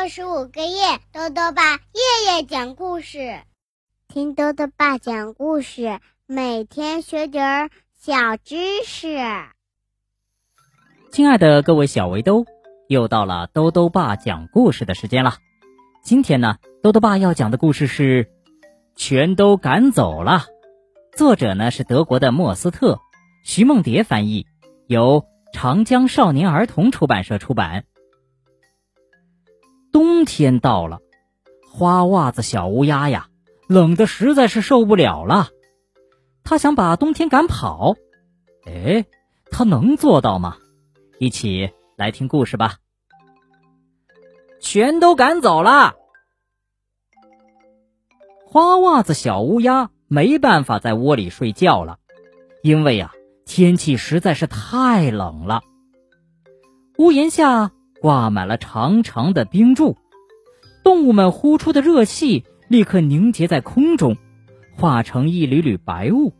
六十五个夜，豆豆爸夜夜讲故事，听豆豆爸讲故事，每天学点儿小知识。亲爱的各位小围兜，又到了豆豆爸讲故事的时间了。今天呢，豆豆爸要讲的故事是《全都赶走了》，作者呢是德国的莫斯特，徐梦蝶翻译，由长江少年儿童出版社出版。冬天到了，花袜子小乌鸦呀，冷的实在是受不了了。他想把冬天赶跑，哎，他能做到吗？一起来听故事吧。全都赶走了，花袜子小乌鸦没办法在窝里睡觉了，因为啊，天气实在是太冷了。屋檐下。挂满了长长的冰柱，动物们呼出的热气立刻凝结在空中，化成一缕缕白雾。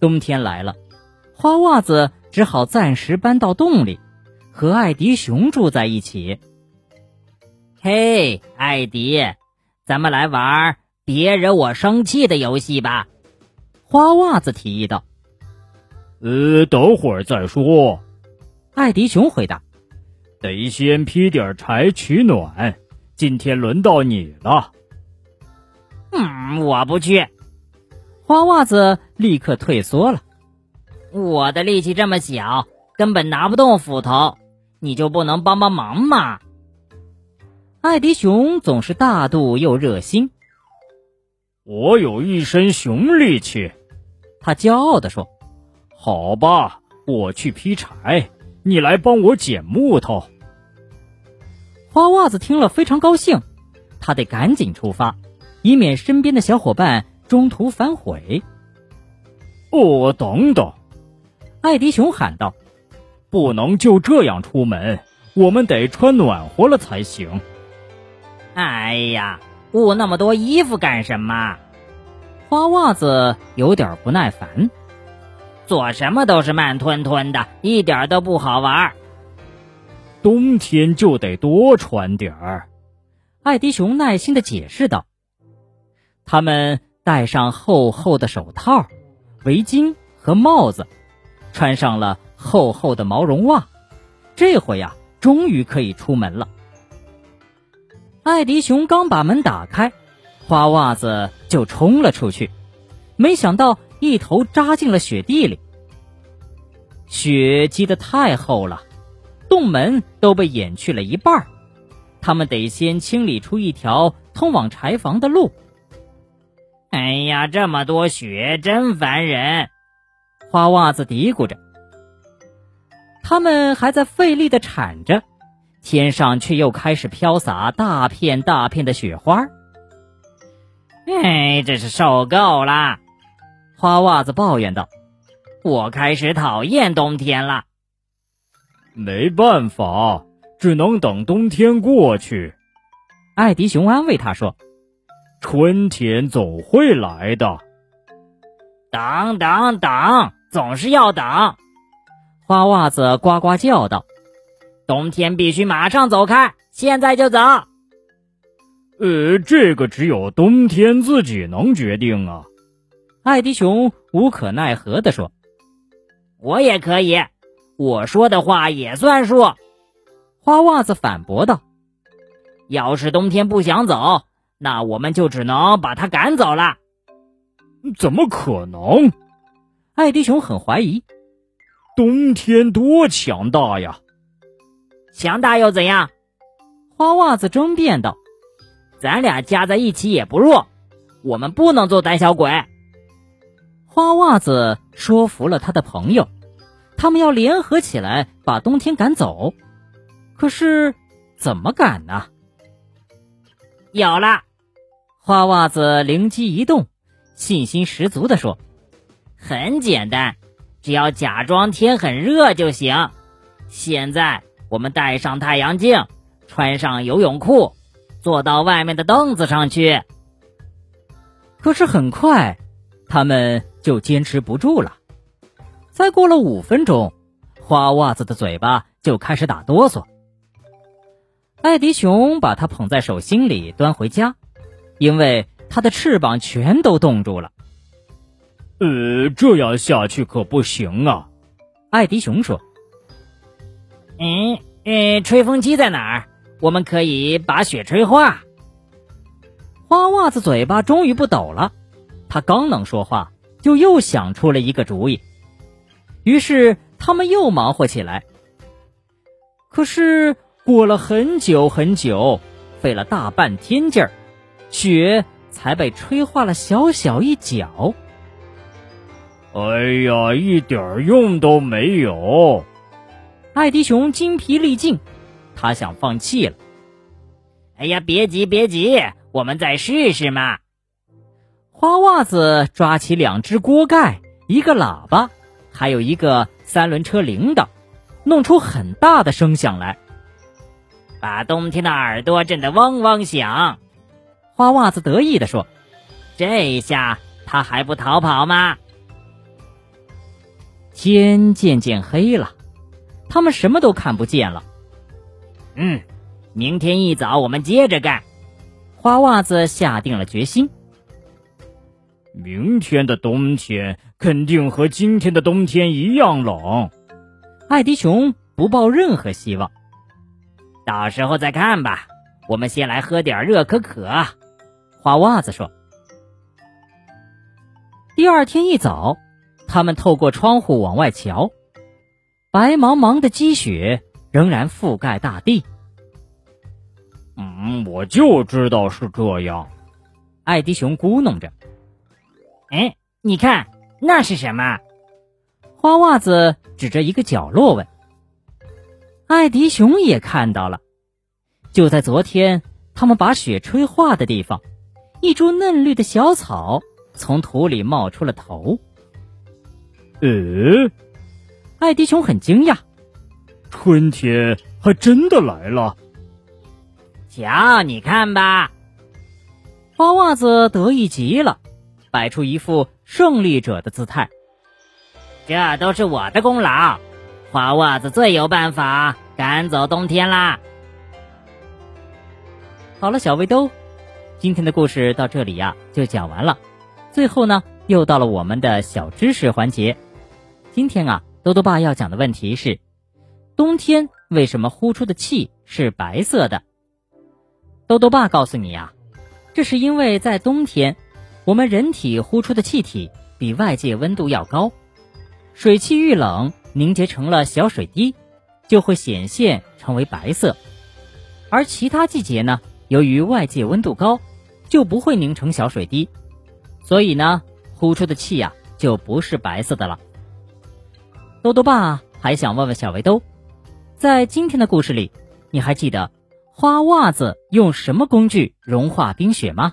冬天来了，花袜子只好暂时搬到洞里，和艾迪熊住在一起。嘿，艾迪，咱们来玩别惹我生气的游戏吧！花袜子提议道。呃，等会儿再说。艾迪熊回答。得先劈点柴取暖，今天轮到你了。嗯，我不去。花袜子立刻退缩了。我的力气这么小，根本拿不动斧头，你就不能帮帮忙吗？艾迪熊总是大度又热心。我有一身熊力气，他骄傲地说：“好吧，我去劈柴。”你来帮我捡木头。花袜子听了非常高兴，他得赶紧出发，以免身边的小伙伴中途反悔。哦，等等！艾迪熊喊道：“不能就这样出门，我们得穿暖和了才行。”哎呀，捂那么多衣服干什么？花袜子有点不耐烦。做什么都是慢吞吞的，一点都不好玩。冬天就得多穿点儿，艾迪熊耐心的解释道。他们戴上厚厚的手套、围巾和帽子，穿上了厚厚的毛绒袜，这回呀，终于可以出门了。艾迪熊刚把门打开，花袜子就冲了出去，没想到。一头扎进了雪地里，雪积得太厚了，洞门都被掩去了一半他们得先清理出一条通往柴房的路。哎呀，这么多雪真烦人！花袜子嘀咕着。他们还在费力的铲着，天上却又开始飘洒大片大片的雪花。哎，真是受够了！花袜子抱怨道：“我开始讨厌冬天了。”没办法，只能等冬天过去。艾迪熊安慰他说：“春天总会来的。”等等等，总是要等。花袜子呱呱叫道：“冬天必须马上走开，现在就走。”呃，这个只有冬天自己能决定啊。艾迪熊无可奈何地说：“我也可以，我说的话也算数。”花袜子反驳道：“要是冬天不想走，那我们就只能把他赶走了。”怎么可能？艾迪熊很怀疑。冬天多强大呀！强大又怎样？花袜子争辩道：“咱俩加在一起也不弱，我们不能做胆小鬼。”花袜子说服了他的朋友，他们要联合起来把冬天赶走。可是，怎么赶呢？有了！花袜子灵机一动，信心十足地说：“很简单，只要假装天很热就行。现在，我们戴上太阳镜，穿上游泳裤，坐到外面的凳子上去。”可是很快，他们。就坚持不住了。再过了五分钟，花袜子的嘴巴就开始打哆嗦。艾迪熊把它捧在手心里端回家，因为它的翅膀全都冻住了。呃，这样下去可不行啊！艾迪熊说：“嗯，呃，吹风机在哪儿？我们可以把雪吹化。”花袜子嘴巴终于不抖了，它刚能说话，就又想出了一个主意。于是他们又忙活起来。可是过了很久很久，费了大半天劲儿，雪才被吹化了小小一角。哎呀，一点用都没有！艾迪熊精疲力尽，他想放弃了。哎呀，别急别急，我们再试试嘛！花袜子抓起两只锅盖、一个喇叭，还有一个三轮车铃铛，弄出很大的声响来，把冬天的耳朵震得汪汪响。花袜子得意地说：“这下他还不逃跑吗？”天渐渐黑了，他们什么都看不见了。嗯，明天一早我们接着干。花袜子下定了决心。明天的冬天肯定和今天的冬天一样冷。艾迪熊不抱任何希望。到时候再看吧。我们先来喝点热可可。花袜子说。第二天一早。他们透过窗户往外瞧，白茫茫的积雪仍然覆盖大地。嗯，我就知道是这样。艾迪熊咕哝着：“哎，你看那是什么？”花袜子指着一个角落问。艾迪熊也看到了，就在昨天他们把雪吹化的地方，一株嫩绿的小草从土里冒出了头。呃，艾迪熊很惊讶，春天还真的来了。瞧，你看吧，花袜子得意极了，摆出一副胜利者的姿态。这都是我的功劳，花袜子最有办法赶走冬天啦。好了，小围兜，今天的故事到这里呀就讲完了。最后呢，又到了我们的小知识环节。今天啊，兜兜爸要讲的问题是：冬天为什么呼出的气是白色的？兜兜爸告诉你啊，这是因为在冬天，我们人体呼出的气体比外界温度要高，水汽遇冷凝结成了小水滴，就会显现成为白色；而其他季节呢，由于外界温度高，就不会凝成小水滴，所以呢，呼出的气呀就不是白色的了。多多爸还想问问小围兜，在今天的故事里，你还记得花袜子用什么工具融化冰雪吗？